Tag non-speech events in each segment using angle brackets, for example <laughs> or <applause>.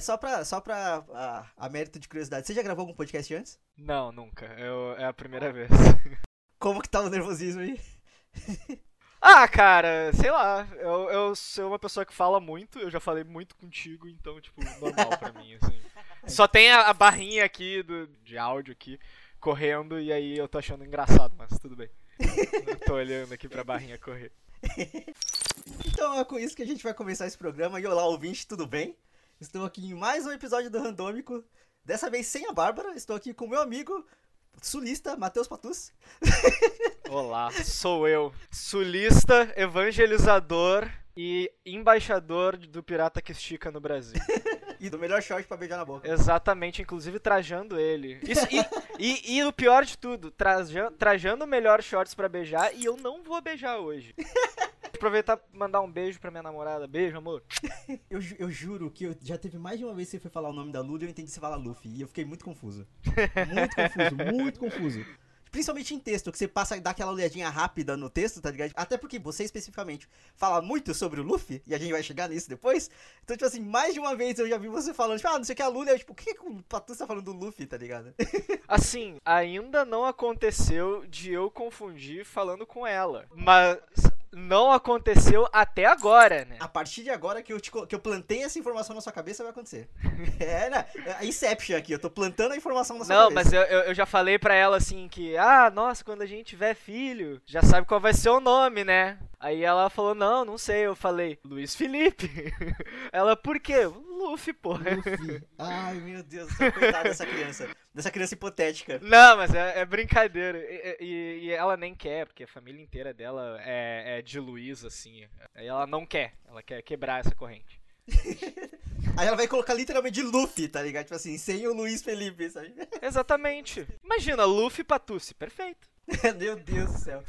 Mas só pra, só pra a, a mérito de curiosidade, você já gravou algum podcast antes? Não, nunca. Eu, é a primeira vez. <laughs> Como que tá o nervosismo aí? <laughs> ah, cara, sei lá. Eu, eu sou uma pessoa que fala muito, eu já falei muito contigo, então, tipo, normal pra mim, assim. <laughs> Só tem a, a barrinha aqui do, de áudio aqui correndo e aí eu tô achando engraçado, mas tudo bem. Eu tô olhando aqui pra barrinha correr. Então é com isso que a gente vai começar esse programa. E olá, ouvinte, tudo bem? Estou aqui em mais um episódio do Randômico. Dessa vez sem a Bárbara. Estou aqui com meu amigo sulista, Matheus Patus. <laughs> Olá, sou eu. Sulista, evangelizador e embaixador do pirata que estica no Brasil. <laughs> e do melhor short pra beijar na boca. Exatamente, inclusive trajando ele. Isso, e, e, e, o pior de tudo, traja, trajando o melhor shorts pra beijar e eu não vou beijar hoje. <laughs> Aproveitar e mandar um beijo pra minha namorada. Beijo, amor. <laughs> eu, eu juro que eu, já teve mais de uma vez que você foi falar o nome da Lula e eu entendi você falar Luffy. E eu fiquei muito confuso. Muito confuso, <laughs> muito confuso. Principalmente em texto, que você passa e dá aquela olhadinha rápida no texto, tá ligado? Até porque você especificamente fala muito sobre o Luffy, e a gente vai chegar nisso depois. Então, tipo assim, mais de uma vez eu já vi você falando, tipo, ah, não sei o que é a Lula, eu, tipo, o que, que o Patu tá falando do Luffy, tá ligado? <laughs> Assim, ainda não aconteceu de eu confundir falando com ela. Mas não aconteceu até agora, né? A partir de agora que eu, te, que eu plantei essa informação na sua cabeça, vai acontecer. <laughs> é, né? É Inception aqui, eu tô plantando a informação na sua não, cabeça. Não, mas eu, eu, já falei pra ela assim que, ah, nossa, quando a gente tiver filho, já sabe qual vai ser o nome, né? Aí ela falou, não, não sei. Eu falei, Luiz Felipe. <laughs> ela, por quê? Luffy, porra. Luffy. <laughs> Ai, meu Deus coitada dessa criança. Dessa criança hipotética. Não, mas é, é brincadeira. E, e, e, ela nem quer, porque a família inteira dela é, é de Luiz, assim. Aí ela não quer. Ela quer quebrar essa corrente. <laughs> Aí ela vai colocar literalmente de Luffy, tá ligado? Tipo assim, sem o Luiz Felipe, sabe? Exatamente. Imagina, Luffy Patucci, perfeito. Meu Deus do céu.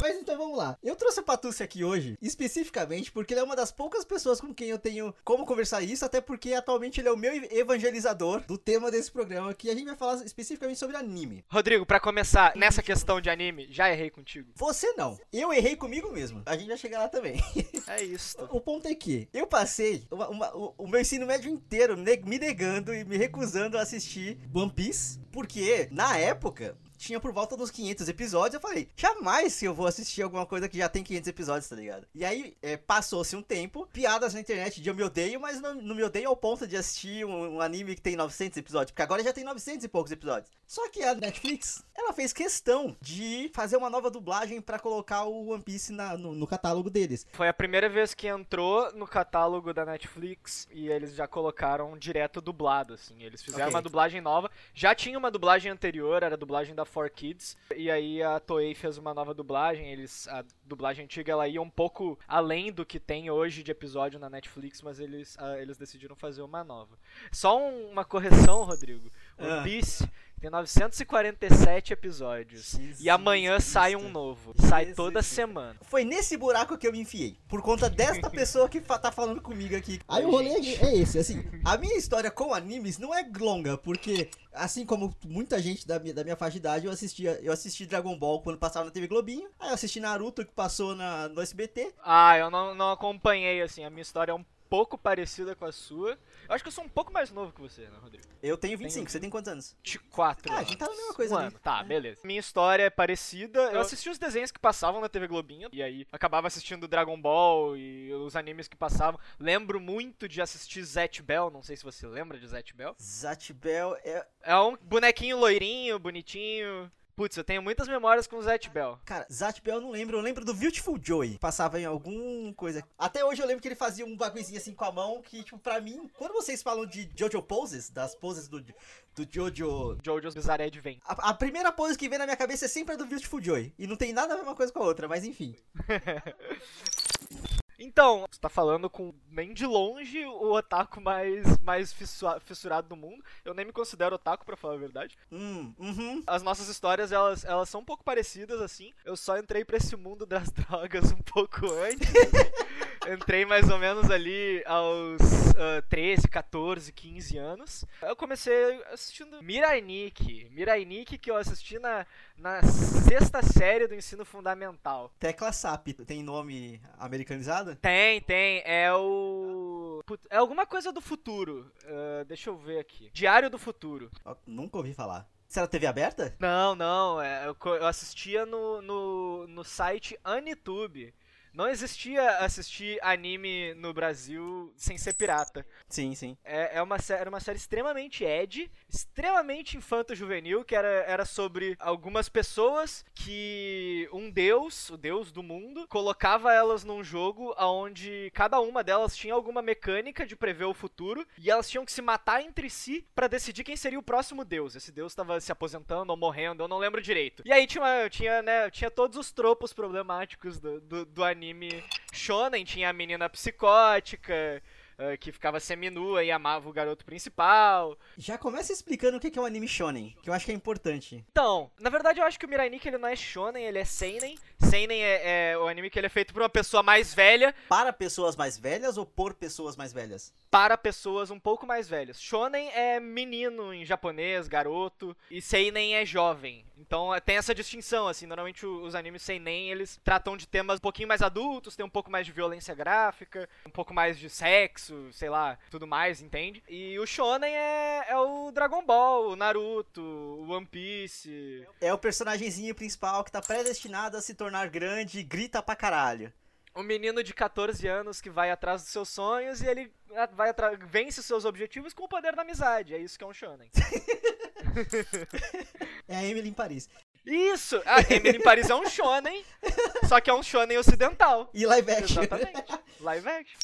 Mas então vamos lá. Eu trouxe o Patucci aqui hoje, especificamente porque ele é uma das poucas pessoas com quem eu tenho como conversar isso, até porque atualmente ele é o meu evangelizador do tema desse programa, que a gente vai falar especificamente sobre anime. Rodrigo, para começar, nessa questão de anime, já errei contigo. Você não. Eu errei comigo mesmo. A gente vai chegar lá também. <laughs> É isso. O, ponto é que eu passei uma, uma, o, o, meu ensino médio inteiro me negando e me recusando a assistir One Piece, porque na época tinha por volta dos 500 episódios. Eu falei, jamais que eu vou assistir alguma coisa que já tem 500 episódios, tá ligado? E aí, é, passou-se um tempo, piadas na internet de eu me odeio, mas não, não me odeio ao ponto de assistir um, um, anime que tem 900 episódios, porque agora já tem 900 e poucos episódios. Só que a Netflix, ela fez questão de fazer uma nova dublagem para colocar o One Piece na, no, no catálogo deles. Foi a primeira vez que entrou no catálogo da Netflix e eles já colocaram direto dublado, assim. Eles fizeram okay. uma dublagem nova. Já tinha uma dublagem anterior, era a dublagem da 4Kids. E aí a Toei fez uma nova dublagem. Eles, a dublagem antiga ela ia um pouco além do que tem hoje de episódio na Netflix, mas eles, uh, eles decidiram fazer uma nova. Só um, uma correção, Rodrigo. One ah. Tem 947 episódios. Jesus e amanhã Cristo. sai um novo. Jesus sai toda Cristo. semana. Foi nesse buraco que eu me enfiei. Por conta desta <laughs> pessoa que tá falando comigo aqui. Aí o rolê é esse, assim. A minha história com animes não é longa, porque assim como muita gente da minha, da minha faixa de idade, eu assistia, eu assisti Dragon Ball quando passava na TV Globinho. Aí eu assisti Naruto que passou na, no SBT. Ah, eu não, não acompanhei, assim. A minha história é um pouco parecida com a sua. Eu acho que eu sou um pouco mais novo que você, né, Rodrigo? Eu tenho 25, tenho... você tem quantos anos? 24. Ah, a gente tá na mesma coisa, um ano. Tá, é. beleza. Minha história é parecida. Eu assisti os desenhos que passavam na TV Globinho, e aí acabava assistindo Dragon Ball e os animes que passavam. Lembro muito de assistir Zet Bell, não sei se você lembra de Zet Bell. Zet Bell é... É um bonequinho loirinho, bonitinho. Putz, eu tenho muitas memórias com o Zat Bell. Cara, Zat Bell eu não lembro. Eu lembro do Beautiful Joy. Passava em algum coisa. Até hoje eu lembro que ele fazia um bagulhozinho assim com a mão. Que, tipo, pra mim, quando vocês falam de Jojo Poses, das poses do, do Jojo. Jojo's Bizarre Advent. A, a primeira pose que vem na minha cabeça é sempre a do Beautiful Joy. E não tem nada a ver uma coisa com a outra, mas enfim. <laughs> Então, você tá falando com nem de longe o otaku mais, mais fissurado do mundo. Eu nem me considero otaku, para falar a verdade. Hum, uhum. As nossas histórias, elas, elas são um pouco parecidas, assim. Eu só entrei pra esse mundo das <laughs> drogas um pouco antes. Entrei mais ou menos ali aos uh, 13, 14, 15 anos. Eu comecei assistindo Mirai Nikki. Mirai Nikki que eu assisti na, na sexta série do ensino fundamental. Tecla SAP, tem nome americanizado? Tem, tem. É o. É alguma coisa do futuro. Ah, deixa eu ver aqui. Diário do Futuro. Ó, Nunca ouvi falar. Será TV aberta? Não, não. é, eu, eu assistia no, no, no site Anitube. Não existia assistir anime no Brasil sem ser pirata. Sim, sim. É, é uma, era uma série extremamente ed, extremamente infanto-juvenil, que era, era sobre algumas pessoas que um deus, o deus do mundo, colocava elas num jogo onde cada uma delas tinha alguma mecânica de prever o futuro e elas tinham que se matar entre si pra decidir quem seria o próximo deus. Esse deus estava se aposentando ou morrendo, eu não lembro direito. E aí tinha, tinha, né, tinha todos os tropos problemáticos do, do, do anime shonen, tinha a menina psicótica, que ficava seminua e amava o garoto principal. Já começa explicando o que é um anime shonen, que eu acho que é importante. Então, na verdade eu acho que o Mirai Nikki ele não é shonen, ele é seinen. Seinen é, é o anime que ele é feito por uma pessoa mais velha Para pessoas mais velhas ou por pessoas mais velhas? para pessoas um pouco mais velhas. Shonen é menino em japonês, garoto, e seinen é jovem. Então é, tem essa distinção assim, normalmente os animes seinen eles tratam de temas um pouquinho mais adultos, tem um pouco mais de violência gráfica, um pouco mais de sexo, sei lá, tudo mais, entende? E o shonen é, é o Dragon Ball, o Naruto, o One Piece, É o personagemzinho principal que tá predestinado a se tornar grande e grita pra caralho. um menino de 14 anos que vai atrás dos seus sonhos e ele vai vence os seus objetivos com o poder da amizade. É isso que é um shonen. <laughs> É a Emily em Paris. Isso! A Emily em Paris é um shonen, só que é um shonen ocidental. E live action. Exatamente. Live action.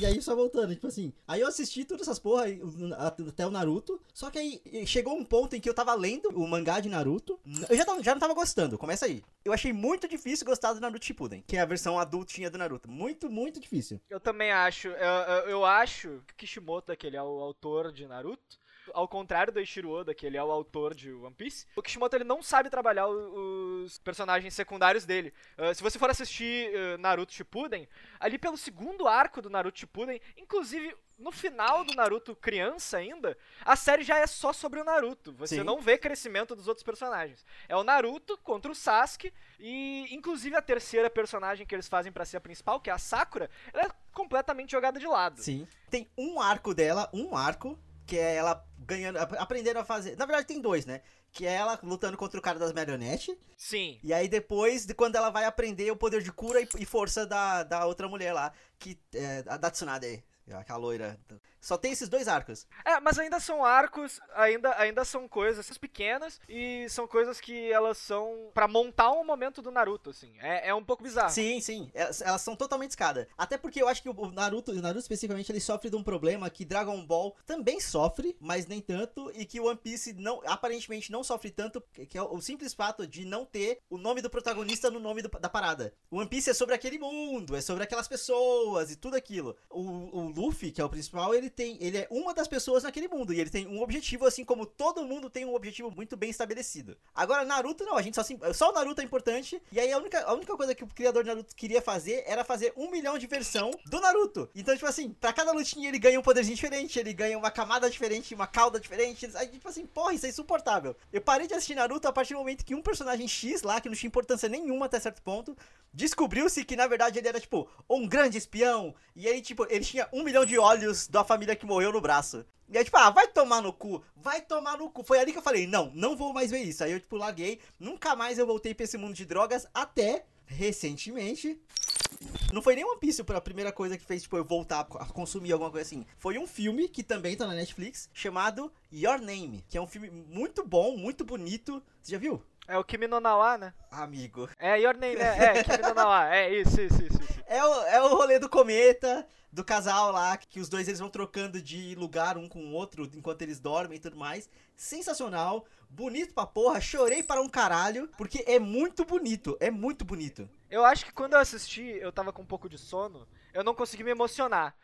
E aí, só voltando, tipo assim, aí eu assisti todas essas porra, o- até o Naruto, só que aí chegou um ponto em que eu tava lendo o mangá de Naruto, eu já, tava- já não tava gostando, começa aí. Eu achei muito difícil gostar do Naruto Shippuden, que é a versão adultinha do Naruto. Muito, muito difícil. Eu também acho. Eu, eu, acho que Kishimoto, que ele é o autor de Naruto, ao contrário do Eiichiro Oda, que ele é o autor de One Piece, o Kishimoto ele não sabe trabalhar os personagens secundários dele. Ah, se você for assistir ah, Naruto Shippuden, ali pelo segundo arco do Naruto Shippuden, inclusive no final do Naruto criança ainda, a série já é só sobre o Naruto. Você Sim. não vê crescimento dos outros personagens. É o Naruto contra o Sasuke e inclusive a terceira personagem que eles fazem pra ser a principal, que é a Sakura, ela é completamente jogada de lado. Sim. Tem um arco dela, um arco, que é ela ganhando, ap- aprendendo a fazer. Na verdade, tem dois, né? Que é ela lutando contra o cara das marionetes. Sim. E aí depois, de quando ela vai aprender o poder de cura e, e força da, da outra mulher lá, que é a da Tsunade, aquela loira. Só tem esses dois arcos. É, mas ainda são arcos, ainda, ainda são coisas pequenas e são coisas que elas são pra montar um momento do Naruto, assim. É, é um pouco bizarro. Sim, sim. Elas, elas são totalmente escada. Até porque eu acho que o Naruto, o Naruto especificamente, ele sofre de um problema que Dragon Ball também sofre, mas nem tanto, e que o One Piece não, aparentemente não sofre tanto, que é o simples fato de não ter o nome do protagonista no nome do- da parada. One Piece é sobre aquele mundo, é sobre aquelas pessoas e tudo aquilo. O, o Luffy, que é o principal, ele tem, ele é uma das pessoas naquele mundo e ele tem um objetivo assim como todo mundo tem um objetivo muito bem estabelecido. Agora Naruto não, a gente só se- só o Naruto é importante e aí a única, a única coisa que o criador de Naruto queria fazer era fazer um milhão de versão do Naruto. Então tipo assim, pra cada lutinha ele ganha um poderzinho diferente, ele ganha uma camada diferente, uma cauda diferente. Aí tipo assim, porra, isso é insuportável. Eu parei de assistir Naruto a partir do momento que um personagem X lá que não tinha importância nenhuma até certo ponto descobriu-se que na verdade ele era tipo um grande espião e aí tipo ele tinha um milhão de olhos da família que morreu no braço. E aí, tipo, ah, vai tomar no cu, vai tomar no cu. Foi ali que eu falei, não, não vou mais ver isso. Aí eu, tipo, larguei, nunca mais eu voltei pra esse mundo de drogas, até recentemente. Não foi nem One Piece a primeira coisa que fez, tipo, eu voltar a consumir alguma coisa assim. Foi um filme, que também tá na Netflix, chamado Your Name, que é um filme muito bom, muito bonito. Você já viu? É o Kimi no Nawa, né? Amigo. É, Your Name, é, é <laughs> Kimi no Nawa. É, isso, isso, isso. isso. É o, é o rolê do cometa, do casal lá, que os dois eles vão trocando de lugar um com o outro enquanto eles dormem e tudo mais. Sensacional, bonito pra porra, chorei para um caralho, porque é muito bonito, é muito bonito. Eu acho que quando eu assisti, eu tava com um pouco de sono, eu não consegui me emocionar.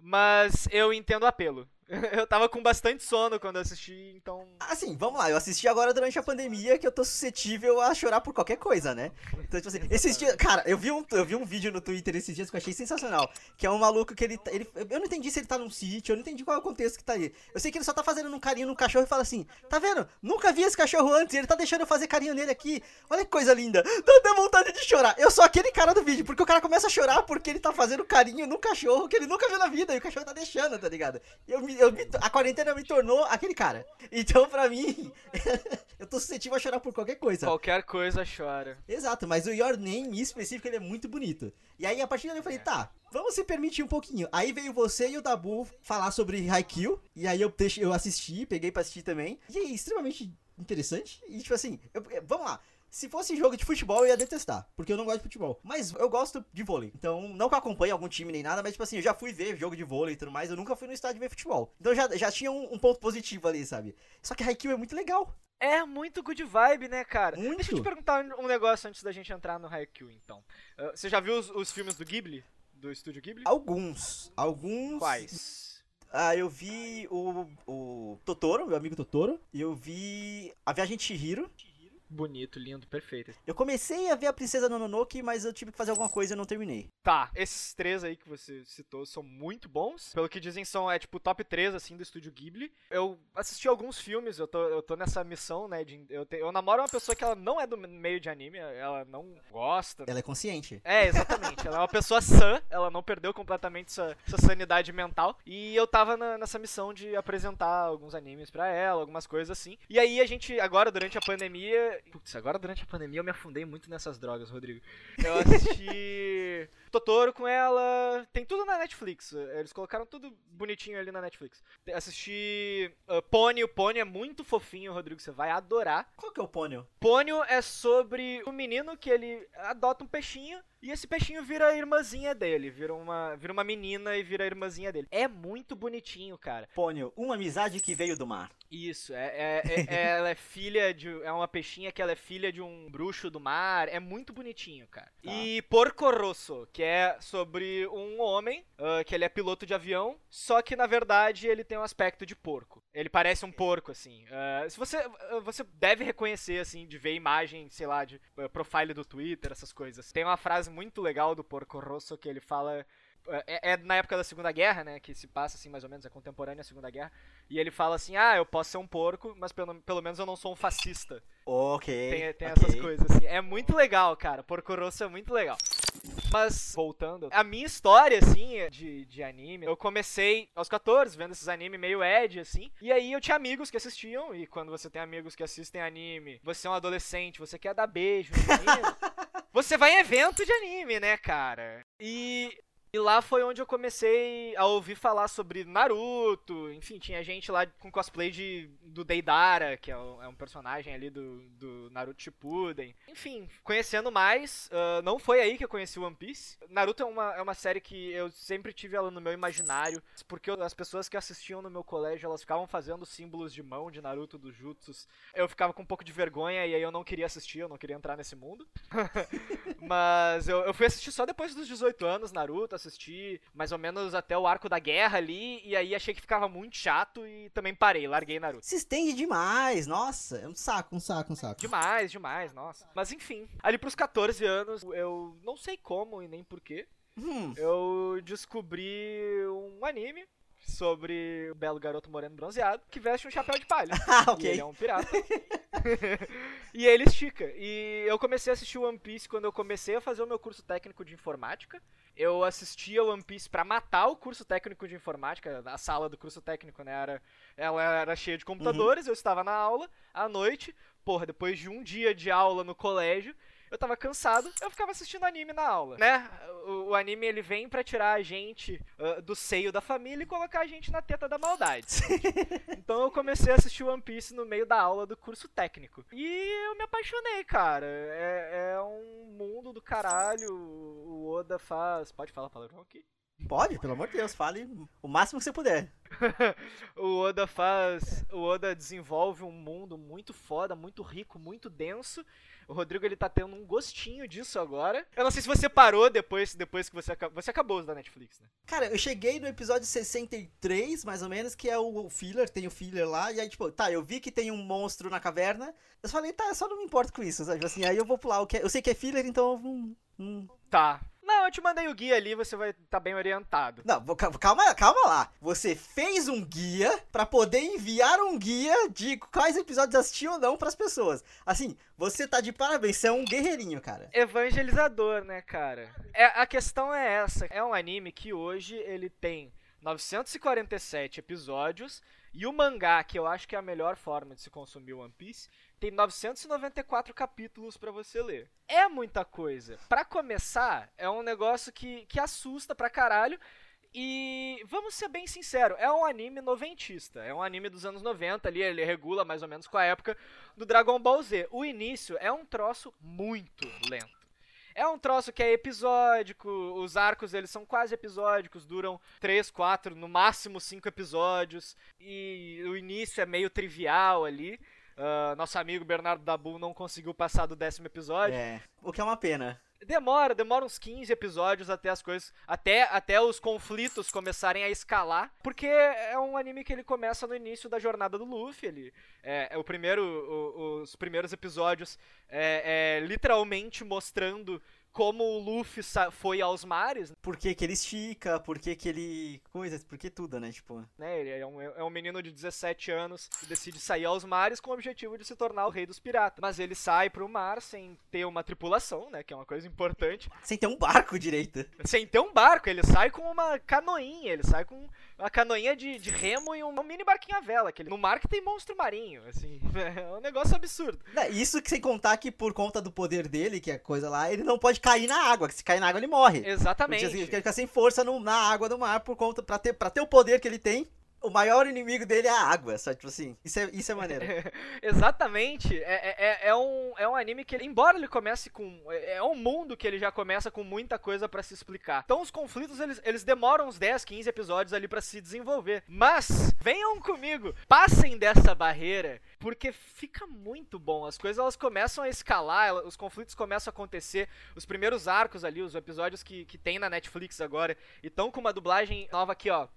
Mas eu entendo o apelo. <laughs> Eu tava com bastante sono quando assisti, então. Assim, vamos lá, eu assisti agora durante a pandemia que eu tô suscetível a chorar por qualquer coisa, né? Então, tipo assim, esses dias. Cara, eu vi, um, eu vi um vídeo no Twitter esses dias que eu achei sensacional. Que é um maluco que ele, tá, ele. Eu não entendi se ele tá num sítio, eu não entendi qual é o contexto que tá aí. Eu sei que ele só tá fazendo um carinho no cachorro e fala assim: tá vendo? Nunca vi esse cachorro antes, ele tá deixando eu fazer carinho nele aqui. Olha que coisa linda. Dá até vontade de chorar. Eu sou aquele cara do vídeo, porque o cara começa a chorar porque ele tá fazendo carinho no cachorro que ele nunca viu na vida e o cachorro tá deixando, tá ligado? Eu me, eu me, a quarentena me tornou aquele cara. Então, pra mim, <laughs> eu tô suscetível a chorar por qualquer coisa. Qualquer coisa chora. Exato, mas o Your Name em específico ele é muito bonito. E aí, a partir daí eu falei, tá, vamos se permitir um pouquinho. Aí veio você e o Dabu falar sobre Haikyuu. E aí eu, deixei, eu assisti, peguei pra assistir também. E é extremamente interessante. E tipo assim, eu, vamos lá. Se fosse jogo de futebol, eu ia detestar, porque eu não gosto de futebol. Mas eu gosto de vôlei. Então, não que eu acompanhe algum time nem nada, mas tipo assim, eu já fui ver jogo de vôlei e tudo mais, eu nunca fui no estádio ver futebol. Então já, já tinha um, um ponto positivo ali, sabe? Só que Haikyuu é muito legal. É muito good vibe, né, cara? Muito. Deixa eu te perguntar um negócio antes da gente entrar no Haikyuu, então. Uh, você já viu os, os filmes do Ghibli? Do estúdio Ghibli? Alguns. Alguns. Quais? Ah, eu vi o, o Totoro, meu amigo Totoro. E eu vi A Viagem de Chihiro. Bonito, lindo, perfeito. Eu comecei a ver a Princesa Nononoke, mas eu tive que fazer alguma coisa e não terminei. Tá, esses três aí que você citou são muito bons. Pelo que dizem, são, é tipo, top 3, assim, do estúdio Ghibli. Eu assisti alguns filmes, eu tô, eu tô nessa missão, né, de, eu, te, eu namoro uma pessoa que ela não é do meio de anime, ela não gosta. Ela é consciente. É, exatamente. ela é uma pessoa sã, ela não perdeu completamente sua, sua sanidade mental. E eu tava na, nessa missão de apresentar alguns animes pra ela, algumas coisas assim. E aí a gente, agora, durante a pandemia, Putz, agora durante a pandemia eu me afundei muito nessas drogas, Rodrigo. Eu assisti <laughs> Totoro com ela. Tem tudo na Netflix. Eles colocaram tudo bonitinho ali na Netflix. Assisti uh, Pônio. O Pônio é muito fofinho, Rodrigo. Você vai adorar. Qual que é o Pônio? Pônio é sobre um menino que ele adota um peixinho e esse peixinho vira a irmãzinha dele, vira uma, vira uma menina e vira a irmãzinha dele. É muito bonitinho, cara. Pônio, uma amizade que veio do mar. Isso, é, é, é, <laughs> é ela é filha de. É uma peixinha que ela é filha de um bruxo do mar. É muito bonitinho, cara. Tá. E Porco Rosso, que é sobre um homem uh, que ele é piloto de avião, só que na verdade ele tem um aspecto de porco. Ele parece um porco, assim. Uh, se você. Você deve reconhecer, assim, de ver imagem, sei lá, de uh, profile do Twitter, essas coisas. Tem uma frase muito legal do Porco Rosso que ele fala. É, é, na época da Segunda Guerra, né? Que se passa assim, mais ou menos, é contemporânea à Segunda Guerra. E ele fala assim: Ah, eu posso ser um porco, mas pelo, pelo menos eu não sou um fascista. Ok. Tem, tem okay. essas coisas, assim. É muito legal, cara. Porco Rosso é muito legal. Mas, voltando, a minha história, assim, de, de anime, eu comecei aos 14, vendo esses animes meio ed, assim. E aí eu tinha amigos que assistiam, e quando você tem amigos que assistem anime, você é um adolescente, você quer dar beijo no menino, <laughs> você vai em evento de anime, né, cara? E e lá foi onde eu comecei a ouvir falar sobre Naruto. Enfim, tinha gente lá com cosplay de, do Deidara, que é, o, é um personagem ali do, do Naruto Shippuden. Enfim, conhecendo mais, uh, não foi aí que eu conheci One Piece. Naruto é uma, é uma série que eu sempre tive ela no meu imaginário, porque as pessoas que assistiam no meu colégio, elas ficavam fazendo símbolos de mão de Naruto, dos Jutsus. Eu ficava com um pouco de vergonha e aí eu não queria assistir, eu não queria entrar nesse mundo. <laughs> Mas eu, eu fui assistir só depois dos 18 anos, Naruto, assisti mais ou menos até o arco da guerra ali, e aí achei que ficava muito chato e também parei, larguei Naruto. Se estende demais, nossa, é um saco, um saco, um saco. Demais, demais, nossa. Mas enfim, ali pros 14 anos, eu não sei como e nem porquê, hum. eu descobri um anime sobre o belo garoto moreno bronzeado que veste um chapéu de palha. <laughs> ah, ok. E ele é um pirata. <laughs> e ele estica. E eu comecei a assistir One Piece quando eu comecei a fazer o meu curso técnico de informática. Eu assistia One Piece para matar o curso técnico de informática. A sala do curso técnico, né? Era, ela era cheia de computadores, uhum. eu estava na aula à noite. Porra, depois de um dia de aula no colégio, eu tava cansado, eu ficava assistindo anime na aula, né? O, o anime ele vem para tirar a gente uh, do seio da família e colocar a gente na teta da maldade. <laughs> então eu comecei a assistir One Piece no meio da aula do curso técnico. E eu me apaixonei, cara. É, é um mundo do caralho. O Oda faz. Pode falar palavrão aqui? Pode, pelo amor de Deus, fale o máximo que você puder. <laughs> o Oda faz. O Oda desenvolve um mundo muito foda, muito rico, muito denso. O Rodrigo ele tá tendo um gostinho disso agora. Eu não sei se você parou depois, depois que você acabou. Você acabou os da Netflix, né? Cara, eu cheguei no episódio 63, mais ou menos, que é o filler, tem o filler lá, e aí, tipo, tá, eu vi que tem um monstro na caverna. Eu falei, tá, eu só não me importo com isso, sabe? Assim, aí eu vou pular o que é, Eu sei que é filler, então eu não, não, Tá. Não, eu te mandei o guia ali, você vai estar tá bem orientado. Não, calma, calma lá. Você fez um guia para poder enviar um guia de quais episódios assistir ou não para as pessoas. Assim, você tá de parabéns, você é um guerreirinho, cara. Evangelizador, né, cara? É, a questão é essa. É um anime que hoje ele tem 947 episódios e o mangá, que eu acho que é a melhor forma de se consumir One Piece, tem 994 capítulos para você ler. É muita coisa. Para começar, é um negócio que, que assusta pra caralho. E vamos ser bem sinceros, é um anime noventista. É um anime dos anos 90 ali, ele regula mais ou menos com a época do Dragon Ball Z. O início é um troço muito lento. É um troço que é episódico, os arcos eles são quase episódicos, duram 3, 4, no máximo 5 episódios, e o início é meio trivial ali. Uh, nosso amigo Bernardo Dabu não conseguiu passar do décimo episódio. É, o que é uma pena. Demora, demora uns 15 episódios até as coisas. Até, até os conflitos começarem a escalar. Porque é um anime que ele começa no início da jornada do Luffy. Ele, é, é o primeiro, o, os primeiros episódios é, é literalmente mostrando como o Luffy foi aos mares. Por que, que ele estica, por que, que ele. coisas, por que tudo, né? Tipo. Né, ele é um, é um menino de 17 anos que decide sair aos mares com o objetivo de se tornar o rei dos piratas. Mas ele sai pro mar sem ter uma tripulação, né? Que é uma coisa importante. Sem ter um barco direito. Sem ter um barco, ele sai com uma canoinha, ele sai com uma canoinha de, de remo e um, um mini barquinho à vela. Que ele, no mar que tem monstro marinho, assim. <laughs> É um negócio absurdo. Isso que sem contar que por conta do poder dele, que é coisa lá, ele não pode cair na água, que se cair na água ele morre. Exatamente. Assim, ele fica sem força no, na água do mar por conta, pra ter, pra ter o poder que ele tem, o maior inimigo dele é a água, sabe? Tipo assim, isso é, isso é maneiro. <laughs> Exatamente. É, é, é, é, um, é um anime que, ele, embora ele comece com. É, é um mundo que ele já começa com muita coisa para se explicar. Então os conflitos, eles, eles demoram uns 10, 15 episódios ali para se desenvolver. Mas, venham comigo, passem dessa barreira, porque fica muito bom. As coisas elas começam a escalar, os conflitos começam a acontecer. Os primeiros arcos ali, os episódios que, que tem na Netflix agora, e estão com uma dublagem nova aqui, ó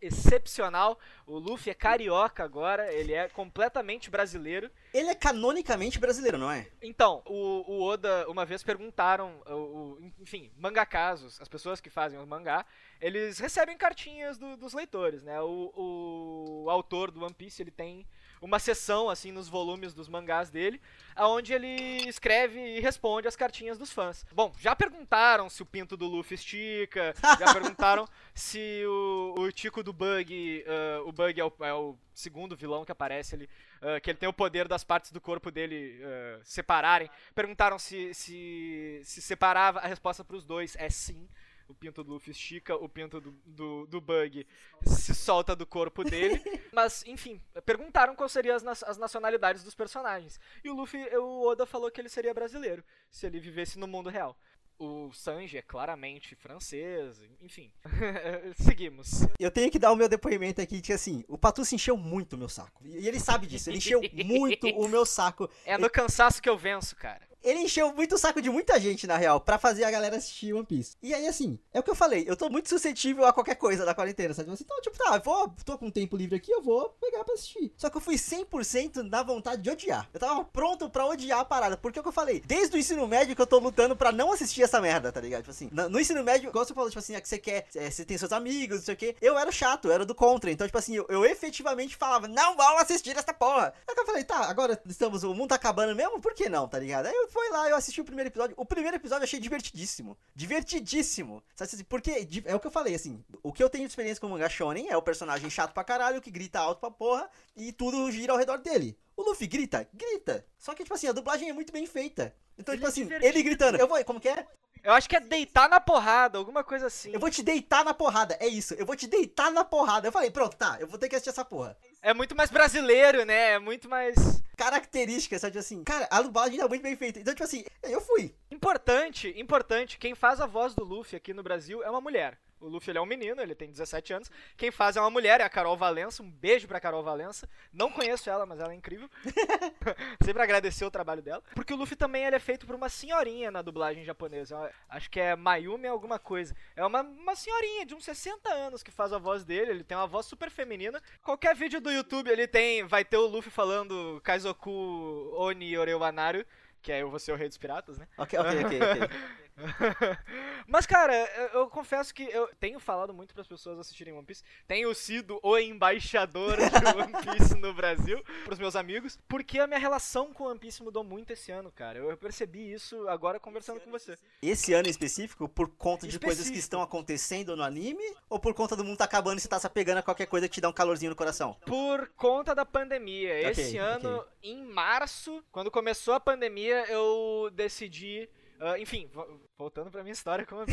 excepcional. O Luffy é carioca agora, ele é completamente brasileiro. Ele é canonicamente brasileiro, não é? Então, o, o Oda, uma vez perguntaram, o, o, enfim, mangacasos, as pessoas que fazem o mangá, eles recebem cartinhas do, dos leitores, né? O, o autor do One Piece, ele tem uma sessão assim nos volumes dos mangás dele, aonde ele escreve e responde as cartinhas dos fãs. Bom, já perguntaram se o pinto do Luffy estica, já <laughs> perguntaram se o, o Tico do Bug, uh, o Bug é o, é o, segundo vilão que aparece ali, uh, que ele tem o poder das partes do corpo dele uh, separarem. Perguntaram se, se, se separava, a resposta para os dois é sim o pinto do Luffy estica, o pinto do, do, do Bug se solta do corpo dele. <laughs> Mas, enfim, perguntaram quais seriam as, as nacionalidades dos personagens. E o Luffy, o Oda falou que ele seria brasileiro, se ele vivesse no mundo real. O Sanji é claramente francês, enfim. <laughs> Seguimos. Eu tenho que dar o meu depoimento aqui que assim, o Patu se encheu muito o meu saco. E ele sabe disso, ele encheu muito o meu saco. <laughs> É no cansaço que eu venço, cara ele encheu muito o saco de muita gente, na real, para fazer a galera assistir One Piece. E aí, assim, é o que eu falei, eu tô muito suscetível a qualquer coisa da quarentena, sabe? Então, tipo, tá, eu vou, tô com tempo livre aqui, eu vou pegar pra assistir. Só que eu fui 100% na vontade de odiar. Eu tava pronto pra odiar a parada, porque é o que eu falei, desde o ensino médio que eu tô lutando pra não assistir essa merda, tá ligado? Tipo assim, no, no ensino médio, igual você falou, tipo assim, é que você quer, é, você tem seus amigos, não sei o quê. Eu era chato, eu era do contra, então, tipo assim, eu, eu efetivamente falava, não vão assistir essa porra. Aí eu falei, tá, agora estamos, o mundo tá acabando mesmo, por que não, tá ligado? Aí eu fui lá, eu assisti o primeiro episódio. O primeiro episódio eu achei divertidíssimo. Divertidíssimo. Sabe, assim, porque é o que eu falei, assim. O que eu tenho de experiência com o mangá shonen é o personagem chato pra caralho, que grita alto pra porra, e tudo gira ao redor dele. O Luffy grita? Grita. Só que, tipo assim, a dublagem é muito bem feita. Então, ele tipo é assim, ele gritando, eu vou, como que é? Eu acho que é deitar na porrada, alguma coisa assim. Eu vou te deitar na porrada, é isso. Eu vou te deitar na porrada. Eu falei, pronto, tá, eu vou ter que assistir essa porra. É muito mais brasileiro, né? É muito mais. característica, sabe? Tipo assim, cara, a dublagem tá muito bem feita. Então, tipo assim, eu fui. Importante, importante, quem faz a voz do Luffy aqui no Brasil é uma mulher. O Luffy ele é um menino, ele tem 17 anos. Quem faz é uma mulher, é a Carol Valença. Um beijo pra Carol Valença. Não conheço ela, mas ela é incrível. <laughs> Sempre agradecer o trabalho dela. Porque o Luffy também ele é feito por uma senhorinha na dublagem japonesa. Acho que é Mayumi alguma coisa. É uma, uma senhorinha de uns 60 anos que faz a voz dele. Ele tem uma voz super feminina. Qualquer vídeo do YouTube ele tem, vai ter o Luffy falando Kaizoku Oni Orewanaru que é eu vou ser o rei dos piratas, né? Ok, ok, ok, ok. <laughs> <laughs> Mas, cara, eu, eu, confesso que eu tenho falado muito para as pessoas assistirem One Piece. Tenho sido o embaixador de <laughs> One Piece no Brasil, pros meus amigos, porque a minha relação com One Piece mudou muito esse ano, cara. Eu, eu percebi isso agora conversando com você. Esse ano em específico, por conta de específico. coisas que estão acontecendo no anime? Ou por conta do mundo tá acabando e você tá se apegando a qualquer coisa que te dá um calorzinho no coração? Por conta da pandemia. Okay, esse ano, okay. em março, quando começou a pandemia, eu decidi Uh, enfim, voltando pra minha história como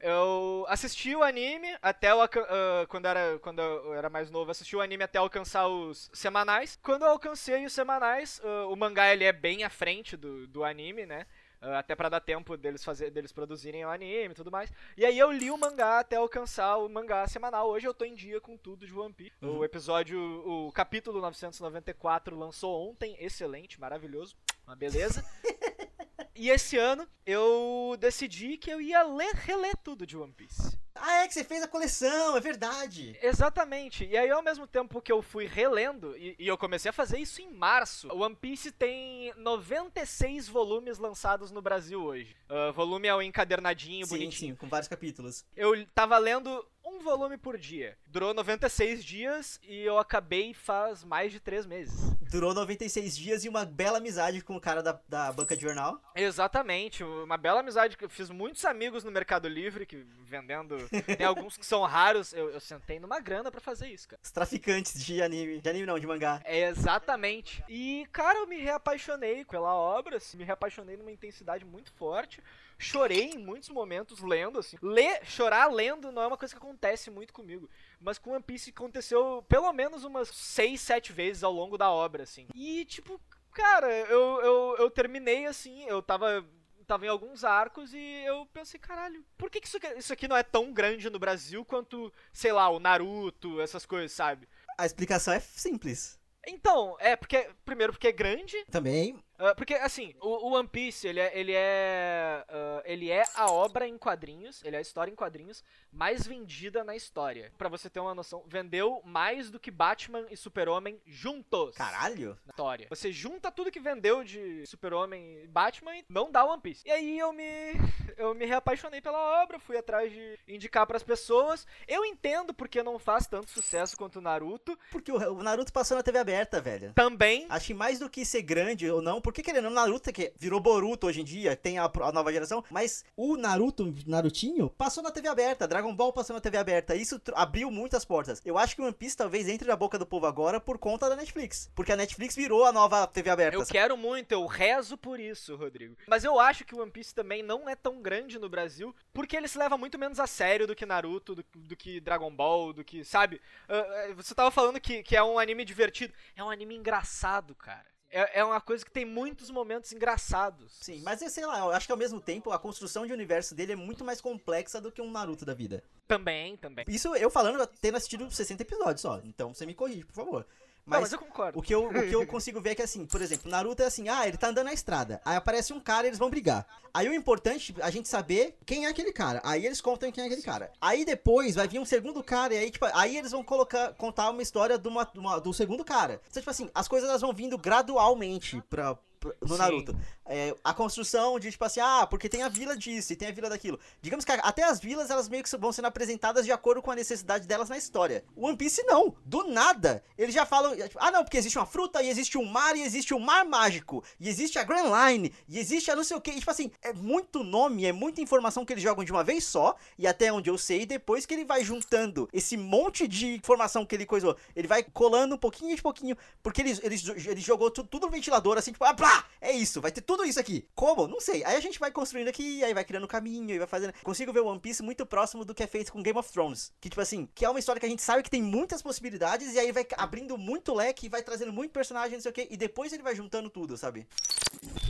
eu <laughs> assisti o anime até o, uh, quando, era, quando eu era mais novo, assisti o anime até alcançar os semanais. Quando eu alcancei os semanais, uh, o mangá ele é bem à frente do, do anime, né? até para dar tempo deles fazer deles produzirem o anime e tudo mais. E aí eu li o mangá até alcançar o mangá semanal. Hoje eu tô em dia com tudo de One Piece. Uhum. O episódio, o capítulo 994 lançou ontem, excelente, maravilhoso, uma beleza. <laughs> E esse ano eu decidi que eu ia ler, reler tudo de One Piece. Ah, é que você fez a coleção, é verdade. Exatamente. E aí, ao mesmo tempo que eu fui relendo, e, e, eu comecei a fazer isso em março, One Piece tem 96 volumes lançados no Brasil hoje. Uh, volume é o encadernadinho, sim, bonitinho. Sim, com vários capítulos. Eu tava lendo um volume por dia. Durou 96 dias e eu acabei faz mais de 3 meses. Durou 96 dias e uma bela amizade com o cara da, da banca de jornal. Exatamente, uma bela amizade. Eu fiz muitos amigos no Mercado Livre, que vendendo. Tem alguns que são raros. Eu, eu sentei numa grana para fazer isso, cara. Os traficantes de anime. De anime não, de mangá. É, exatamente. E, cara, eu me reapaixonei pela obra, assim, me reapaixonei numa intensidade muito forte chorei em muitos momentos lendo, assim. Ler, chorar lendo não é uma coisa que acontece muito comigo. Mas com One Piece aconteceu pelo menos umas 6, 7 vezes ao longo da obra, assim. E, tipo, cara, eu, eu, eu terminei assim, eu tava tava em alguns arcos e eu pensei, caralho, por que, que isso, isso aqui não é tão grande no Brasil quanto, sei lá, o Naruto, essas coisas, sabe? A explicação é simples. Então, é porque. Primeiro porque é grande. Também. Uh, porque, assim, o, o, One Piece, ele é, ele, é, uh, ele é a obra em quadrinhos, ele é a história em quadrinhos mais vendida na história. Para você ter uma noção, vendeu mais do que Batman e Super-Homem juntos. Caralho! Na história. Você junta tudo que vendeu de Super-Homem e Batman e não dá One Piece. E aí eu me eu me reapaixonei pela obra, fui atrás de indicar para as pessoas. Eu entendo porque não faz tanto sucesso quanto o Naruto. Porque o Naruto passou na TV aberta, velho. Também. Acho que mais do que ser grande ou não, porque querendo, o Naruto que virou Boruto hoje em dia, tem a, a, nova geração, mas o Naruto, Narutinho, passou na TV aberta, Dragon Ball passou na TV aberta, isso abriu muitas portas. Eu acho que o One Piece talvez entre na boca do povo agora por conta da Netflix, porque a Netflix virou a nova TV aberta. Eu quero muito, eu rezo por isso, Rodrigo. Mas eu acho que o One Piece também não é tão grande no Brasil, porque ele se leva muito menos a sério do que Naruto, do, do que Dragon Ball, do que, sabe? Uh, você tava falando que, que é um anime divertido. É um anime engraçado, cara é, é uma coisa que tem muitos momentos engraçados. Sim, mas eu sei lá, eu acho que ao mesmo tempo a construção de universo dele é muito mais complexa do que um Naruto da vida. Também, também. Isso eu falando tendo assistido 60 episódios só, então você me corrige, por favor. Mas, não, mas eu concordo. O que eu, o que eu <laughs> consigo ver é que, assim, por exemplo, Naruto é assim, ah, ele tá andando na estrada. Aí aparece um cara e eles vão brigar. Aí o importante é a gente saber quem é aquele cara. Aí eles contam quem é aquele cara. Aí depois vai vir um segundo cara e aí, tipo, aí eles vão colocar, contar uma história de uma, de uma do segundo cara. Então, tipo assim, as coisas elas vão vindo gradualmente pra, no Naruto. É, a construção de, tipo assim, ah, porque tem a vila disso e tem a vila daquilo. Digamos que até as vilas, elas meio que vão sendo apresentadas de acordo com a necessidade delas na história. O One Piece não. Do nada. Eles já falam, tipo, ah, não, porque existe uma fruta, e existe um mar, e existe um mar mágico, e existe a Grand Line, e existe a não sei o que. E, tipo assim, é muito nome, é muita informação que eles jogam de uma vez só, e até onde eu sei, depois que ele vai juntando esse monte de informação que ele coisou, ele vai colando um pouquinho de pouquinho, porque ele, ele, ele jogou tudo, tudo no ventilador, assim, tipo, ah, plá, pá! É isso, vai ter tudo isso aqui. Como? Não sei. Aí a gente vai construindo aqui, aí vai criando caminho, e vai fazendo. Consigo ver One Piece muito próximo do que é feito com Game of Thrones. Que, tipo assim, que é uma história que a gente sabe que tem muitas possibilidades, e aí vai abrindo muito leque, vai trazendo muito personagem, não sei o quê, e depois ele vai juntando tudo, sabe?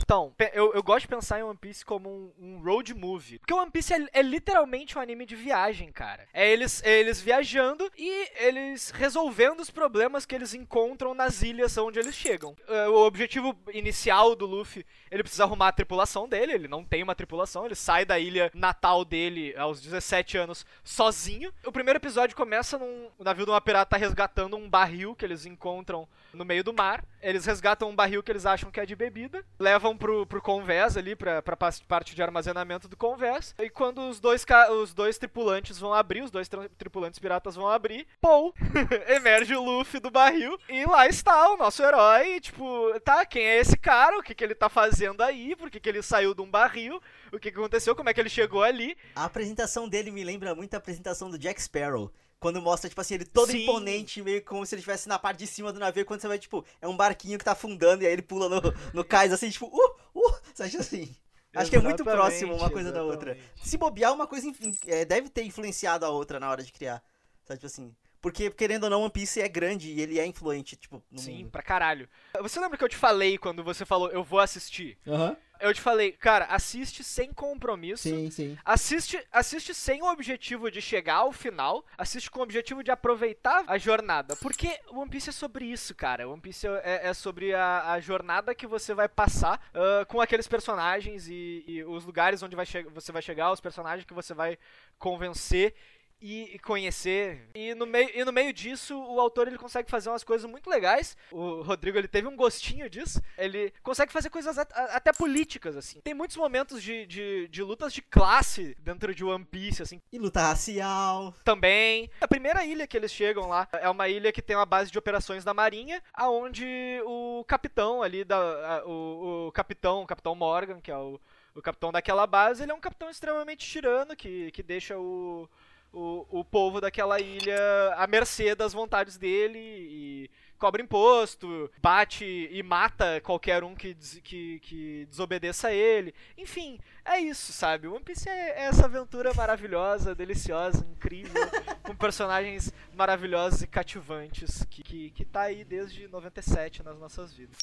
Então, eu, eu gosto de pensar em One Piece como um, um road movie. Porque One Piece é, é, literalmente um anime de viagem, cara. É eles, é eles viajando e eles resolvendo os problemas que eles encontram nas ilhas onde eles chegam. É, o objetivo inicial do Luffy, ele precisa arrumar a tripulação dele, ele não tem uma tripulação, ele sai da ilha natal dele aos 17 anos sozinho. O primeiro episódio começa num o navio de uma pirata tá resgatando um barril que eles encontram no meio do mar. Eles resgatam um barril que eles acham que é de bebida, levam pro, pro convés ali, pra, pra parte de armazenamento do convés. E quando os dois, os dois tripulantes vão abrir, os dois tripulantes piratas vão abrir, Pou! <laughs> emerge o Luffy do barril e lá está o nosso herói. Tipo, tá, quem é esse cara? O que, que ele tá fazendo aí? Por que, que ele saiu de um barril? O que, que aconteceu? Como é que ele chegou ali? A apresentação dele me lembra muito a apresentação do Jack Sparrow. Quando mostra, tipo assim, ele todo Sim. imponente, meio como se ele estivesse na parte de cima do navio. Quando você vai, tipo, é um barquinho que tá afundando e aí ele pula no, no cais, assim, tipo, uh, uh, você acha assim? Acho que é muito próximo uma coisa exatamente. da outra. Se bobear, uma coisa é, deve ter influenciado a outra na hora de criar. Sabe, tipo assim. Porque, querendo ou não, One Piece é grande e ele é influente, tipo, no Sim, mundo. pra caralho. Você lembra que eu te falei quando você falou, eu vou assistir? Aham. Uhum. Eu te falei, cara, assiste sem compromisso. Sim, sim. Assiste, assiste sem o objetivo de chegar ao final. Assiste com o objetivo de aproveitar a jornada. Porque One Piece é sobre isso, cara. One Piece é, é sobre a, a, jornada que você vai passar uh, com aqueles personagens e, e os lugares onde vai você vai chegar, os personagens que você vai convencer e conhecer. E no meio, e no meio disso, o autor ele consegue fazer umas coisas muito legais. O Rodrigo ele teve um gostinho disso. Ele consegue fazer coisas até políticas, assim. Tem muitos momentos de, de, de, lutas de classe dentro de One Piece, assim. E luta racial. Também. A primeira ilha que eles chegam lá é uma ilha que tem uma base de operações da Marinha, aonde o capitão ali, da, o, o capitão, o capitão Morgan, que é o, o capitão daquela base, ele é um capitão extremamente tirano, que, que deixa o o, o povo daquela ilha à mercê das vontades dele e cobra imposto, bate e mata qualquer um que, que, que desobedeça a ele. Enfim, é isso, sabe? One Piece é, é essa aventura maravilhosa, deliciosa, incrível, <laughs> com personagens maravilhosos e cativantes que, que, que tá aí desde 97 nas nossas vidas.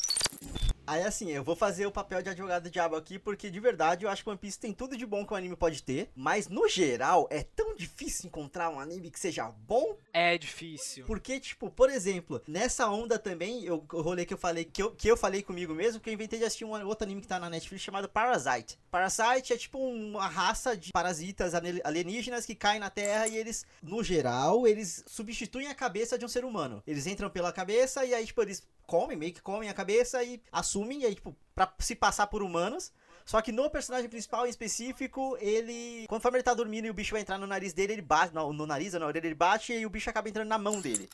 Aí assim, eu vou fazer o papel de advogado do diabo aqui, porque de verdade eu acho que One Piece tem tudo de bom que o anime pode ter, mas no geral é tão difícil encontrar um anime que seja bom. É difícil. Porque, tipo, por exemplo, nessa onda também, eu, o rolê que eu falei, que eu, que eu falei comigo mesmo, que eu inventei de assistir um outro anime que tá na Netflix chamado Parasite. Parasite é tipo uma raça de parasitas alienígenas que caem na Terra e eles, no geral, eles substituem a cabeça de um ser humano. Eles entram pela cabeça e aí, tipo, eles comem, meio que comem a cabeça e assumem, e aí, tipo, pra se passar por humanos. Só que no personagem principal em específico, ele. Conforme ele tá dormindo e o bicho vai entrar no nariz dele, ele bate. No, no nariz, na orelha, ele bate e o bicho acaba entrando na mão dele.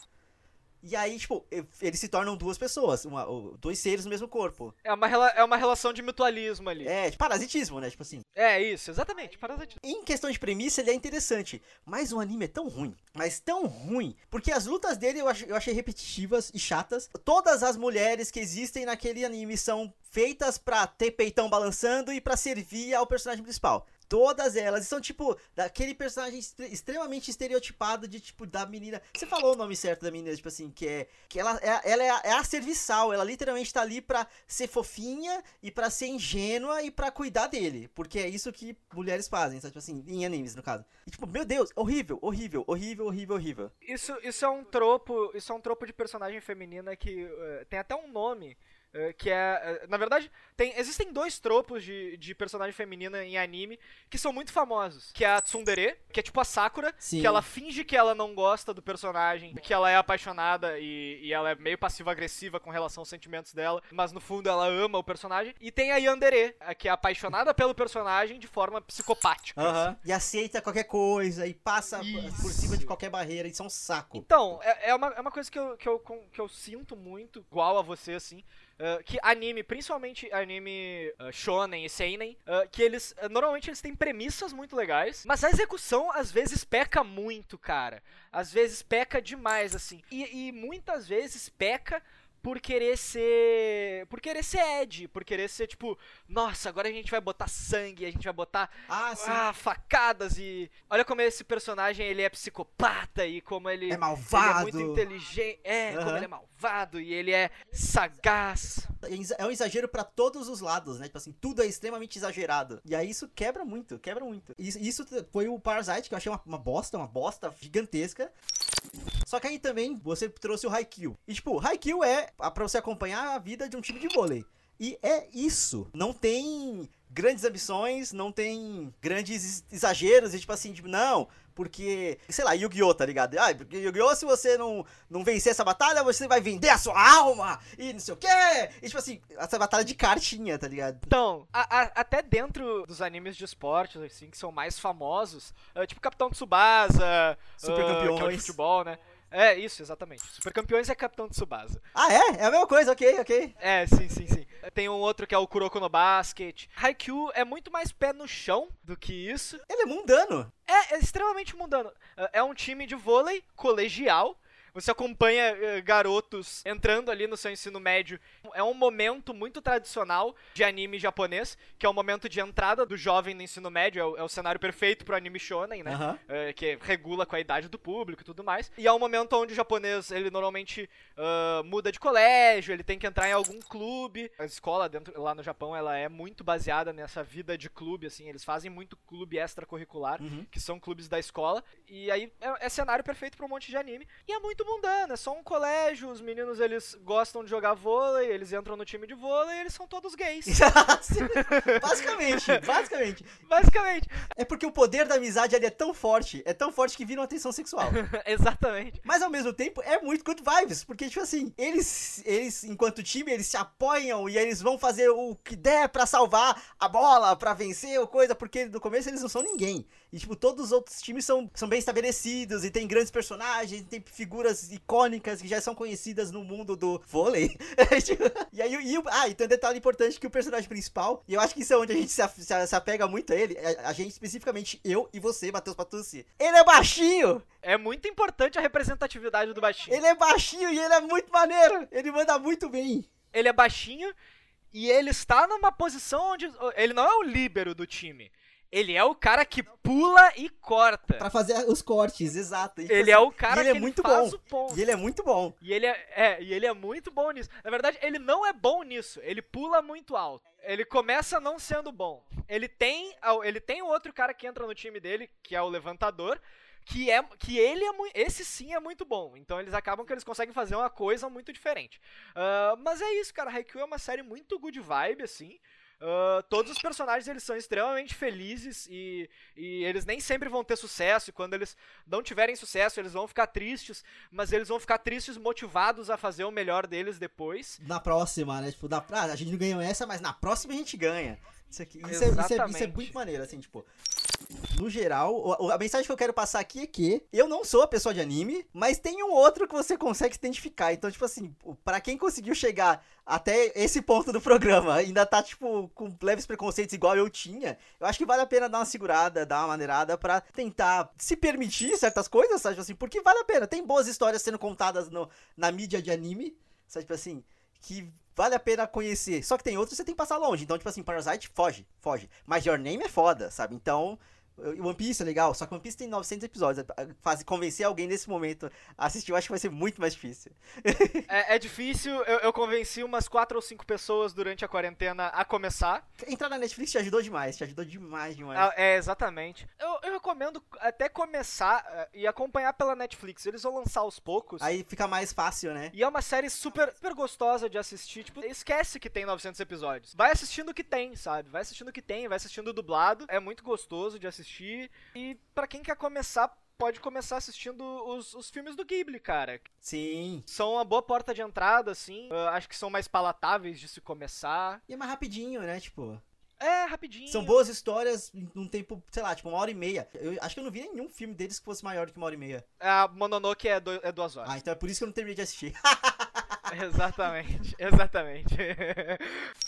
E aí, tipo, eles se tornam duas pessoas, uma, dois seres no mesmo corpo. É uma, é uma relação de mutualismo ali. É, de parasitismo, né? Tipo assim. É, isso, exatamente, parasitismo. Em questão de premissa, ele é interessante. Mas o anime é tão ruim, mas tão ruim, porque as lutas dele eu achei, eu achei repetitivas e chatas. Todas as mulheres que existem naquele anime são feitas pra ter peitão balançando e pra servir ao personagem principal. Todas elas. são, tipo, daquele personagem extremamente estereotipado de, tipo, da menina. Você falou o nome certo da menina, tipo assim, que é. Que ela, é, ela é, a, é a serviçal. Ela literalmente tá ali pra ser fofinha e pra ser ingênua e pra cuidar dele. Porque é isso que mulheres fazem, sabe? Tipo assim, em animes, no caso. E, tipo, meu Deus, horrível, horrível, horrível, horrível, horrível. Isso, isso é um tropo. Isso é um tropo de personagem feminina que uh, tem até um nome que é. Eh, na verdade, tem, existem dois tropos de, de personagem feminina em anime que são muito famosos. Que é a Tsundere, que é tipo a Sakura, Sim. que ela finge que ela não gosta do personagem, que ela é apaixonada e, e ela é meio passiva-agressiva com relação aos sentimentos dela, mas no fundo ela ama o personagem. E tem a Yandere, que é apaixonada pelo personagem de forma psicopática. Assim. E aceita qualquer coisa e passa Isso. por cima de qualquer barreira. Isso é um saco. Então, é, é, uma, é uma coisa que eu, que, eu, que eu sinto muito, igual a você, assim. Uh, que anime, principalmente anime uh, shonen e seinen, uh, que eles normalmente eles têm premissas muito legais, mas a execução às vezes peca muito, cara. Às vezes peca demais assim. E, e muitas vezes peca por querer ser. Por querer ser Ed, por querer ser tipo, nossa, agora a gente vai botar sangue, a gente vai botar Ah, ah, facadas e. Olha como esse personagem ele é psicopata e como ele. é Ele é malvado. muito inteligente. É, como Aham. ele é malvado e ele é sagaz. É um exagero pra todos os lados, né? Tipo assim, tudo é extremamente exagerado. E aí isso quebra muito, quebra muito. Isso, isso foi o Parasite, que eu achei uma, uma bosta, uma bosta gigantesca. Só que aí também você trouxe o Haikyuu. E tipo, Haikyuu é pra você acompanhar a vida de um time de vôlei. E é isso. Não tem grandes ambições, não tem grandes ex- exageros. E tipo assim, tipo, não, porque, sei lá, Yu-Gi-Oh, tá ligado? Ah, porque Yu-Gi-Oh, se você não, não vencer essa batalha, você vai vender a sua alma e não sei o quê. E tipo assim, essa batalha de cartinha, tá ligado? Então, a- a- até dentro dos animes de esportes, assim, que são mais famosos, ah, tipo Capitão Tsubasa, Super ah, que é Campeões. futebol, né? É, isso, exatamente. Super Campeões é Capitão Tsubasa. Ah, é? É a mesma coisa, ok, ok. É, sim, sim, sim. Tem um outro que é o Kuroko no Basket. Haikyuu é muito mais pé no chão do que isso. Ele é mundano. É, é extremamente mundano. Ah, É um time de vôlei colegial. Você acompanha eh, garotos entrando ali no seu ensino médio. É um momento muito tradicional de anime japonês, que é o momento de entrada do jovem no ensino médio. É o, é o cenário perfeito pro anime shonen, né? Eh, que regula com a idade do público e tudo mais. E é um momento onde o japonês, ele normalmente ah, muda de colégio, ele tem que entrar em algum clube. A escola dentro, lá no Japão, ela é muito baseada nessa vida de clube, assim. Eles fazem muito clube extracurricular, Uhum. que são clubes da escola. E aí é, é cenário perfeito pra um monte de anime. E é muito mundano, é só um colégio, os meninos, eles gostam de jogar vôlei, eles entram no time de vôlei e eles são todos gays. <laughs> basicamente, <laughs> basicamente. Basicamente. É porque o poder da amizade ali é tão forte, é tão forte que vira uma tensão sexual. <laughs> Exatamente. Mas ao mesmo tempo é muito good vibes, porque tipo assim, eles, eles enquanto time, eles se apoiam e eles vão fazer o que der pra salvar a bola, pra vencer ou coisa, porque no começo eles não são ninguém. E tipo, todos os outros times são, são bem estabelecidos e tem grandes personagens, tem figuras icônicas que já são conhecidas no mundo do vôlei. <laughs> E aí, e, ah, e tem um detalhe importante que o personagem principal, e eu acho que isso é onde a gente se, se se apega muito a ele, a, a gente especificamente, eu e você, Matheus Patucci. Ele é baixinho! É muito importante a representatividade do baixinho. Ele é baixinho e ele é muito maneiro. Ele manda muito bem. Ele é baixinho e ele está numa posição onde. Ele não é o líbero do time. Ele é o cara que pula e corta. Pra fazer os cortes, exato. E, tipo Ele assim, é o cara ele que é muito faz bom. o ponto. E ele é muito bom. E ele é, é, e ele é muito bom nisso. Na verdade, ele não é bom nisso. Ele pula muito alto. Ele começa não sendo bom. Ele tem, ele tem outro cara que entra no time dele, que é o levantador, que é que ele é esse sim é muito bom. Então eles acabam que eles conseguem fazer uma coisa muito diferente. Ah, mas é isso, cara. Haikyuu é uma série muito good vibe assim. Ah, todos os personagens eles são extremamente felizes e, e eles nem sempre vão ter sucesso. E quando eles não tiverem sucesso, eles vão ficar tristes, mas eles vão ficar tristes motivados a fazer o melhor deles depois. Na próxima, né? Tipo, na, ah, a gente não ganhou essa, mas na próxima a gente ganha. Isso, aqui, isso, é, isso, é, isso é muito maneiro, assim, tipo. No geral, a mensagem que eu quero passar aqui é que eu não sou a pessoa de anime, mas tem um outro que você consegue se identificar. Então, tipo assim, pra quem conseguiu chegar até esse ponto do programa, ainda tá, tipo, com leves preconceitos igual eu tinha, eu acho que vale a pena dar uma segurada, dar uma maneirada pra tentar se permitir certas coisas, sabe? Tipo assim, porque vale a pena. Tem boas histórias sendo contadas no, na mídia de anime, sabe? Tipo assim, que vale a pena conhecer. Só que tem outros que você tem que passar longe. Então, tipo assim, Parasite, foge, foge. Mas Your Name é foda, sabe? Então, One Piece é legal. Só que One Piece tem 900 episódios. Fazer, convencer alguém nesse momento a assistir, eu acho que vai ser muito mais difícil. <laughs> É, é difícil, eu, eu convenci umas quatro ou cinco pessoas durante a quarentena a começar. Entrar na Netflix te ajudou demais, te ajudou demais, demais. Ah, é, exatamente. Eu, eu recomendo até começar eh, e acompanhar pela Netflix. Eles vão lançar aos poucos. Aí fica mais fácil, né? E é uma série super, super gostosa de assistir. Tipo, esquece que tem 900 episódios. Vai assistindo o que tem, sabe? Vai assistindo o que tem, vai assistindo dublado. É muito gostoso de assistir. E pra quem quer começar, pode começar assistindo os, os filmes do Ghibli, cara. Sim. São uma boa porta de entrada, assim. Ah, acho que são mais palatáveis de se começar. E é mais rapidinho, né? Tipo, É, rapidinho. são boas histórias em um tempo, sei lá, tipo uma hora e meia. Eu acho que eu não vi nenhum filme deles que fosse maior do que uma hora e meia. A Mononoke é, do- é duas horas. Ah, então é por isso que eu não terminei de assistir. <laughs> Exatamente, exatamente. <laughs>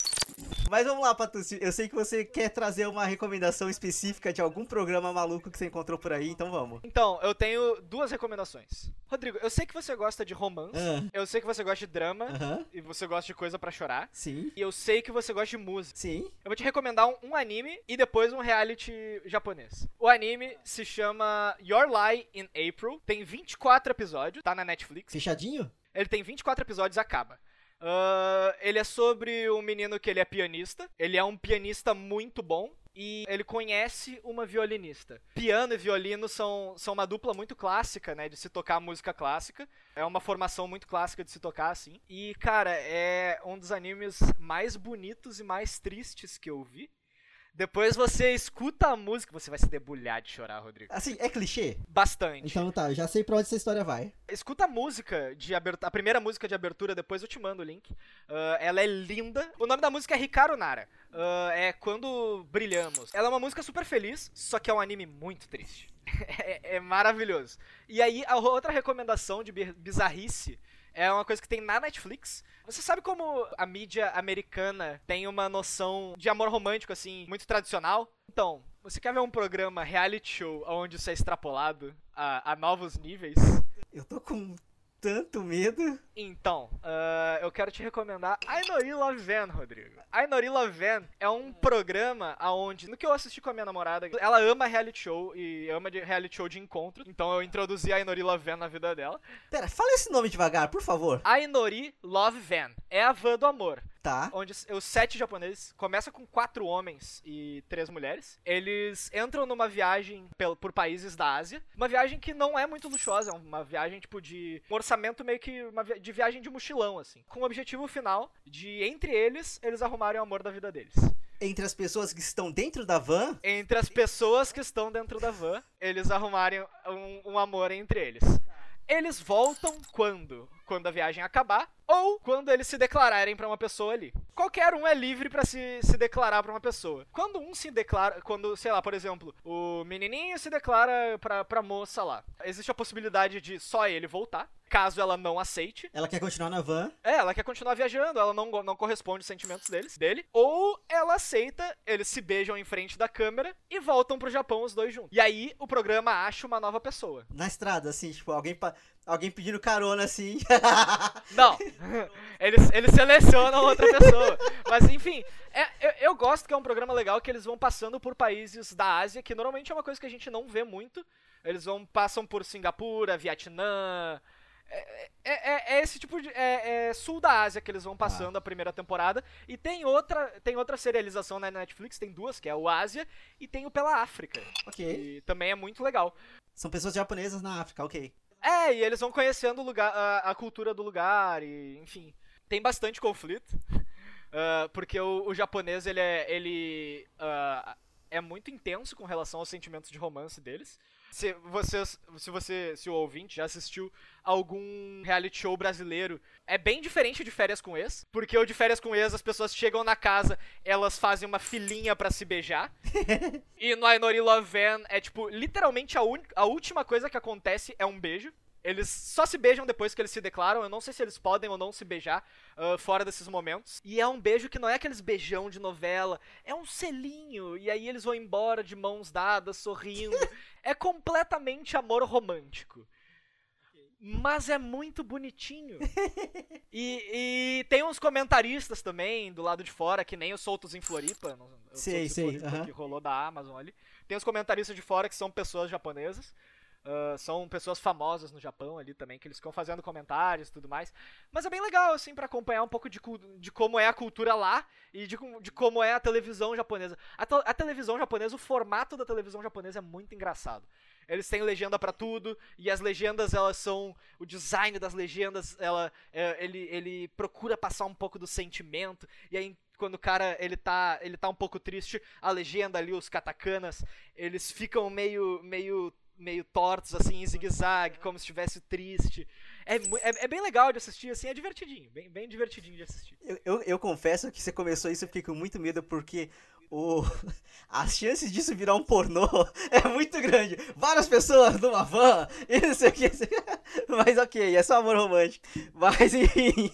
Mas vamos lá, Patucci. Eu sei que você quer trazer uma recomendação específica de algum programa maluco que você encontrou por aí, então vamos. Então, eu tenho duas recomendações. Rodrigo, eu sei que você gosta de romance, Ah. eu sei que você gosta de drama, e você gosta de coisa pra chorar, Sim. e eu sei que você gosta de música. Sim. Eu vou te recomendar um, um anime e depois um reality japonês. O anime se chama Your Lie in April, tem 24 episódios, tá na Netflix. Fechadinho? Ele tem 24 episódios e acaba. Ah, ele é sobre um menino que ele é pianista. Ele é um pianista muito bom. E ele conhece uma violinista. Piano e violino são, são uma dupla muito clássica, né? De se tocar música clássica. É uma formação muito clássica de se tocar, assim. E, cara, é um dos animes mais bonitos e mais tristes que eu vi. Depois você escuta a música, você vai se debulhar de chorar, Rodrigo. Assim, é clichê? Bastante. Então tá, eu já sei pra onde essa história vai. Escuta a música de abertura, a primeira música de abertura, depois eu te mando o link. Ah, ela é linda. O nome da música é Hikaru Nara. Ah, é Quando Brilhamos. Ela é uma música super feliz, só que é um anime muito triste. <laughs> é, é maravilhoso. E aí, a outra recomendação de bi- bizarrice é uma coisa que tem na Netflix. Você sabe como a mídia americana tem uma noção de amor romântico, assim, muito tradicional? Então, você quer ver um programa reality show onde isso é extrapolado a, a novos níveis? Eu tô com tanto medo. Então, ah, eu quero te recomendar Ainori Love Van, Rodrigo. Ainori Love Van é um programa aonde, no que eu assisti com a minha namorada, ela ama reality show e ama de reality show de encontro. Então eu introduzi a Ainori Love Van na vida dela. Pera, fala esse nome devagar, por favor. Ainori Love Van é a van do amor. Tá. Onde os- sete japoneses começa com quatro homens e três mulheres. Eles entram numa viagem pel- por países da Ásia. Uma viagem que não é muito luxuosa, é uma viagem tipo de um orçamento meio que uma de viagem de mochilão assim, com o objetivo final de entre eles eles arrumarem o amor da vida deles. Entre as pessoas que estão dentro da van, Entre as pessoas que estão dentro da van, eles arrumarem um, um amor entre eles. Eles voltam quando? Quando a viagem acabar ou quando eles se declararem pra uma pessoa ali. Qualquer um é livre pra se, se declarar pra uma pessoa. Quando um se declara, quando, sei lá, por exemplo, o menininho se declara pra, pra moça lá, existe a possibilidade de só ele voltar, caso ela não aceite. ela quer continuar na van. É, ela quer continuar viajando, ela não, não corresponde aos sentimentos deles, dele. Ou ela aceita, eles se beijam em frente da câmera e voltam pro Japão os dois juntos. E aí o programa acha uma nova pessoa. Na estrada, assim, tipo, alguém, pa- alguém pedindo carona, assim. <laughs> Não, eles, eles selecionam outra pessoa. Mas enfim, é- eu, eu gosto que é um programa legal que eles vão passando por países da Ásia, que normalmente é uma coisa que a gente não vê muito. Eles vão passam por Singapura, Vietnã. É, é- é- é esse tipo de. É, é sul da Ásia que eles vão passando a primeira temporada. E tem outra, tem outra serialização na Netflix, tem duas, que é o Ásia e tem o pela África. ok. E também é muito legal. São pessoas japonesas na África, ok. É, e eles vão conhecendo o lugar, a, a cultura do lugar, e enfim. Tem bastante conflito. <laughs> ah, porque o, o japonês, ele é. Ele. ah, é muito intenso com relação aos sentimentos de romance deles. Se vocês, se você, se o ouvinte já assistiu algum reality show brasileiro, é bem diferente de Férias com Ex, porque o de Férias com Ex as pessoas chegam na casa, elas fazem uma filinha pra se beijar. <laughs> e no Ainori Love Van é tipo, literalmente a, un- a última coisa que acontece é um beijo. Eles só se beijam depois que eles se declaram. Eu não sei se eles podem ou não se beijar ah, fora desses momentos. E é um beijo que não é aqueles beijão de novela. É um selinho. E aí eles vão embora de mãos dadas, sorrindo. <laughs> é completamente amor romântico. Mas é muito bonitinho. <laughs> e, e tem uns comentaristas também do lado de fora, que nem os Soltos em Floripa. Sei, sei, Floripa aham. Que rolou da Amazon ali. Tem os comentaristas de fora que são pessoas japonesas. Ah, são pessoas famosas no Japão ali também, que eles ficam fazendo comentários e tudo mais. Mas é bem legal, assim, pra acompanhar um pouco de, de como é a cultura lá e de, de como é a televisão japonesa. A, a televisão japonesa, o formato da televisão japonesa é muito engraçado. Eles têm legenda pra tudo e as legendas elas são o design das legendas, ela é, ele, ele procura passar um pouco do sentimento e aí quando o cara ele tá ele tá um pouco triste, a legenda ali os katakanas, eles ficam meio meio meio tortos assim em zigue-zague, como se estivesse triste. É, é, é bem legal de assistir assim, é divertidinho, bem, bem divertidinho de assistir. Eu, eu, eu confesso que você começou isso, eu fiquei com muito medo, porque o... <laughs> as chances disso virar um pornô <laughs> é muito grande. Várias pessoas numa van, <laughs> e não sei o que. Mas ok, é só amor romântico. Mas enfim.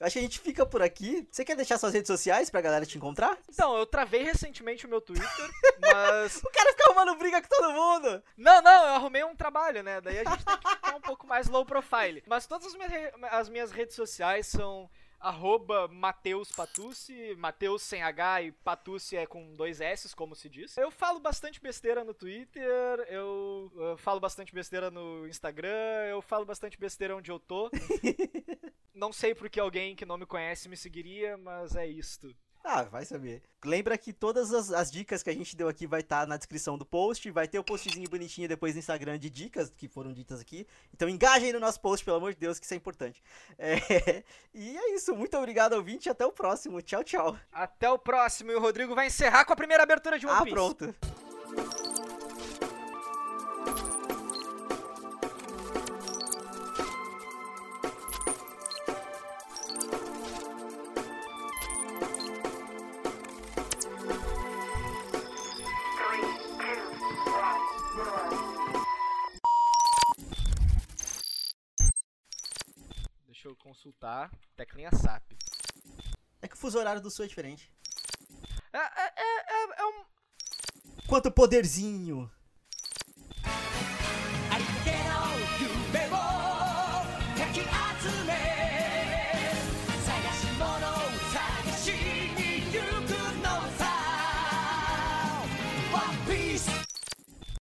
Acho que a gente fica por aqui. Você quer deixar suas redes sociais pra galera te encontrar? Então, eu travei recentemente o meu Twitter, <laughs> mas. o cara fica arrumando briga com todo mundo! Não, não, eu arrumei um trabalho, né? Daí a gente tem que ficar um pouco mais low profile. Mas todas as minhas, as minhas redes sociais são arroba Mateus Patucci, Mateus sem H e Patucci é com dois S, como se diz. Eu falo bastante besteira no Twitter, eu, eu falo bastante besteira no Instagram, eu falo bastante besteira onde eu tô. <laughs> não sei porque alguém que não me conhece me seguiria, mas é isto. Ah, vai saber. Lembra que todas as, as, dicas que a gente deu aqui vai estar tá na descrição do post, vai ter o postzinho bonitinho depois no Instagram de dicas que foram ditas aqui. Então engajem no nosso post, pelo amor de Deus, que isso é importante. <laughs> É, e é isso, muito obrigado ouvinte, até o próximo. Tchau, tchau. Até o próximo, e o Rodrigo vai encerrar com a primeira abertura de One ah, Piece. Ah, pronto. Consultar teclinha SAP. É que o fuso horário do Sul é diferente. É, é, é, é, é um... Quanto poderzinho!